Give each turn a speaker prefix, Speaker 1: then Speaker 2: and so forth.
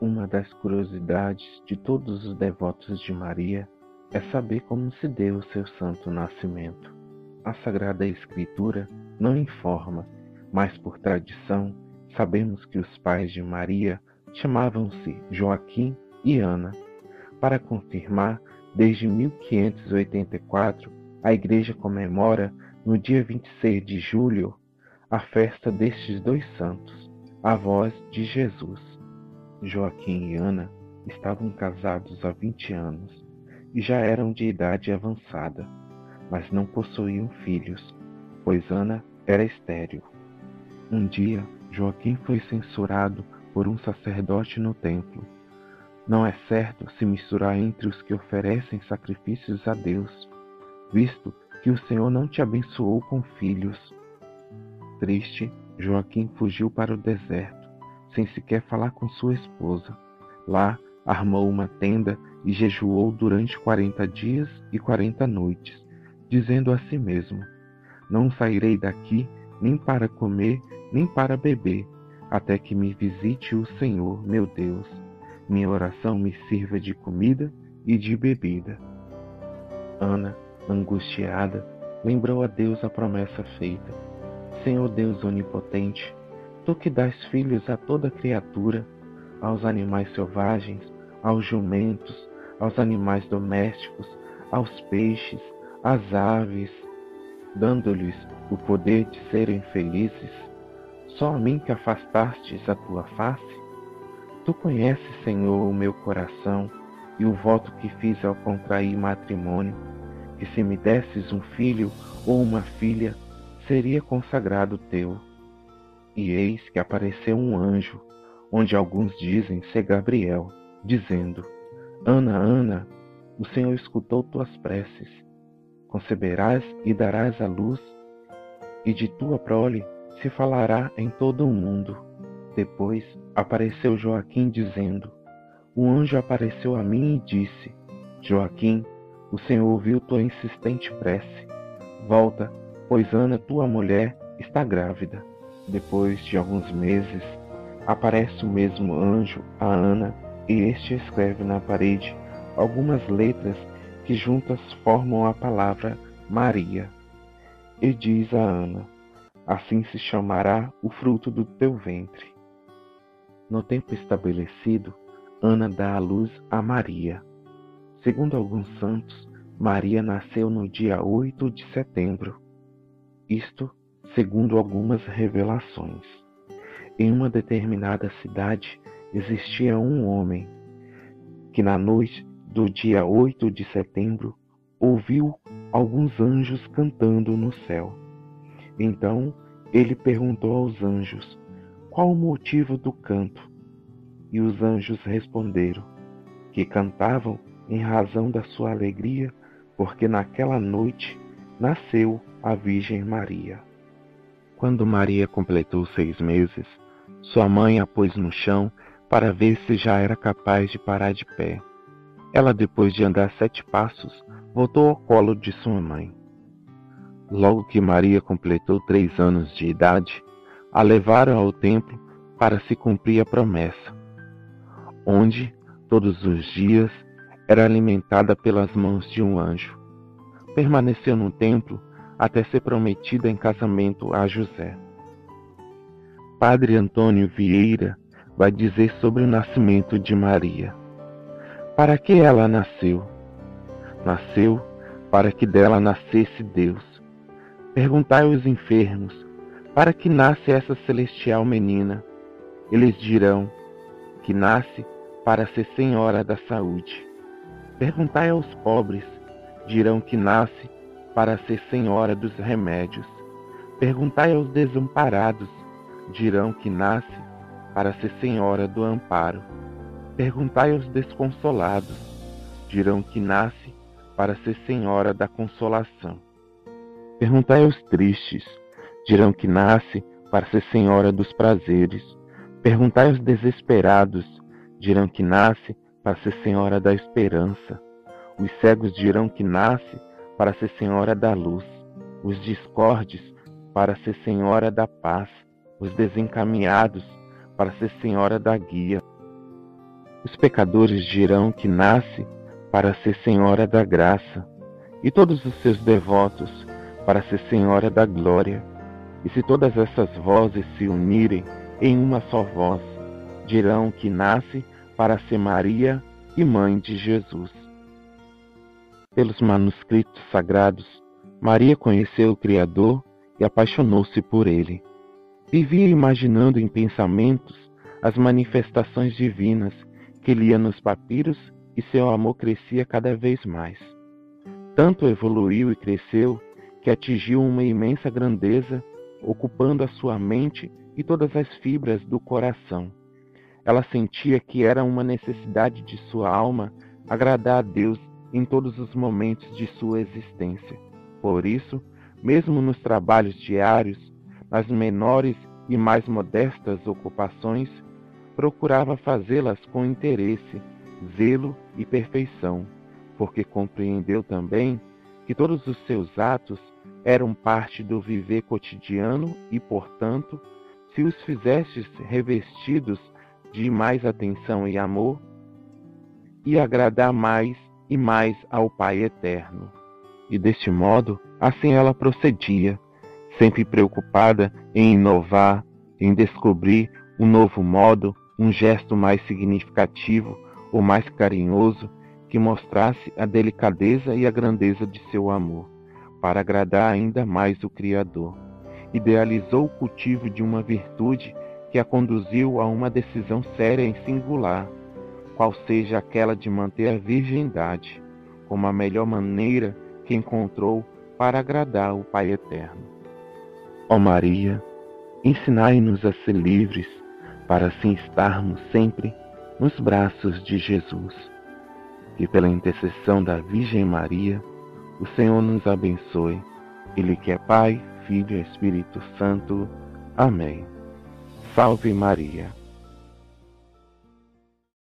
Speaker 1: Uma das curiosidades de todos os devotos de Maria é saber como se deu o seu santo nascimento. A Sagrada Escritura não informa, mas por tradição sabemos que os pais de Maria chamavam-se Joaquim e Ana. Para confirmar, desde 1584, a Igreja comemora, no dia 26 de julho, a festa destes dois santos, avós de Jesus. Joaquim e Ana estavam casados há 20 anos e já eram de idade avançada, mas não possuíam filhos, pois Ana era estéril. Um dia, Joaquim foi censurado por um sacerdote no templo. Não é certo se misturar entre os que oferecem sacrifícios a Deus, visto que o Senhor não te abençoou com filhos. Triste, Joaquim fugiu para o deserto, sem sequer falar com sua esposa. Lá, armou uma tenda e jejuou durante quarenta dias e quarenta noites, dizendo a si mesmo: Não sairei daqui nem para comer, nem para beber, até que me visite o Senhor, meu Deus. Minha oração me sirva de comida e de bebida. Ana, angustiada, lembrou a Deus a promessa feita. Senhor Deus onipotente, tu que dás filhos a toda criatura, aos animais selvagens, aos jumentos, aos animais domésticos, aos peixes, às aves, dando-lhes o poder de serem felizes, só a mim que afastastes a tua face? Tu conheces, Senhor, o meu coração e o voto que fiz ao contrair matrimônio, que se me desses um filho ou uma filha, seria consagrado teu. E eis que apareceu um anjo, onde alguns dizem ser Gabriel, dizendo: Ana, Ana, o Senhor escutou tuas preces. Conceberás e darás à luz, e de tua prole se falará em todo o mundo. Depois apareceu Joaquim, dizendo: O anjo apareceu a mim e disse: Joaquim, o Senhor ouviu tua insistente prece. Volta, pois Ana, tua mulher, está grávida. Depois de alguns meses, aparece o mesmo anjo a Ana e este escreve na parede algumas letras que juntas formam a palavra Maria. E diz a Ana: Assim se chamará o fruto do teu ventre. No tempo estabelecido, Ana dá à luz a Maria. Segundo alguns santos, Maria nasceu no dia 8 de setembro. Isto segundo algumas revelações. Em uma determinada cidade existia um homem que na noite do dia 8 de setembro ouviu alguns anjos cantando no céu. Então ele perguntou aos anjos qual o motivo do canto. E os anjos responderam que cantavam em razão da sua alegria, porque naquela noite nasceu a Virgem Maria. Quando Maria completou seis meses, sua mãe a pôs no chão para ver se já era capaz de parar de pé. Ela, depois de andar sete passos, voltou ao colo de sua mãe. Logo que Maria completou três anos de idade, a levaram ao templo para se cumprir a promessa, onde, todos os dias, era alimentada pelas mãos de um anjo. Permaneceu no templo até ser prometida em casamento a José. Padre Antônio Vieira vai dizer sobre o nascimento de Maria. Para que ela nasceu? Nasceu para que dela nascesse Deus. Perguntai aos enfermos, para que nasce essa celestial menina? Eles dirão que nasce para ser senhora da saúde. Perguntai aos pobres, dirão que nasce para ser senhora dos remédios. Perguntai aos desamparados, dirão que nasce para ser senhora do amparo. Perguntai aos desconsolados, dirão que nasce para ser senhora da consolação. Perguntai aos tristes, dirão que nasce para ser senhora dos prazeres. Perguntai aos desesperados, dirão que nasce para ser senhora da esperança. Os cegos dirão que nasce para ser senhora da luz. Os discordes para ser senhora da paz. Os desencaminhados para ser senhora da guia. Os pecadores dirão que nasce para ser Senhora da graça, e todos os seus devotos para ser Senhora da glória. E se todas essas vozes se unirem em uma só voz, dirão que nasce para ser Maria e Mãe de Jesus. Pelos manuscritos sagrados, Maria conheceu o Criador e apaixonou-se por ele. Vivia imaginando em pensamentos as manifestações divinas que lia nos papiros e seu amor crescia cada vez mais. Tanto evoluiu e cresceu que atingiu uma imensa grandeza, ocupando a sua mente e todas as fibras do coração. Ela sentia que era uma necessidade de sua alma agradar a Deus em todos os momentos de sua existência. Por isso, mesmo nos trabalhos diários, nas menores e mais modestas ocupações, procurava fazê-las com interesse, zelo e perfeição, porque compreendeu também que todos os seus atos eram parte do viver cotidiano e, portanto, se os fizestes revestidos de mais atenção e amor, e agradar mais e mais ao Pai eterno. E deste modo, assim ela procedia, sempre preocupada em inovar, em descobrir um novo modo, um gesto mais significativo ou mais carinhoso que mostrasse a delicadeza e a grandeza de seu amor, para agradar ainda mais o Criador. Idealizou o cultivo de uma virtude que a conduziu a uma decisão séria e singular, qual seja aquela de manter a virgindade, como a melhor maneira que encontrou para agradar o Pai Eterno. Ó Maria, ensinai-nos a ser livres, para assim estarmos sempre nos braços de Jesus. Que pela intercessão da Virgem Maria, o Senhor nos abençoe. Ele que é Pai, Filho e Espírito Santo. Amém. Salve Maria.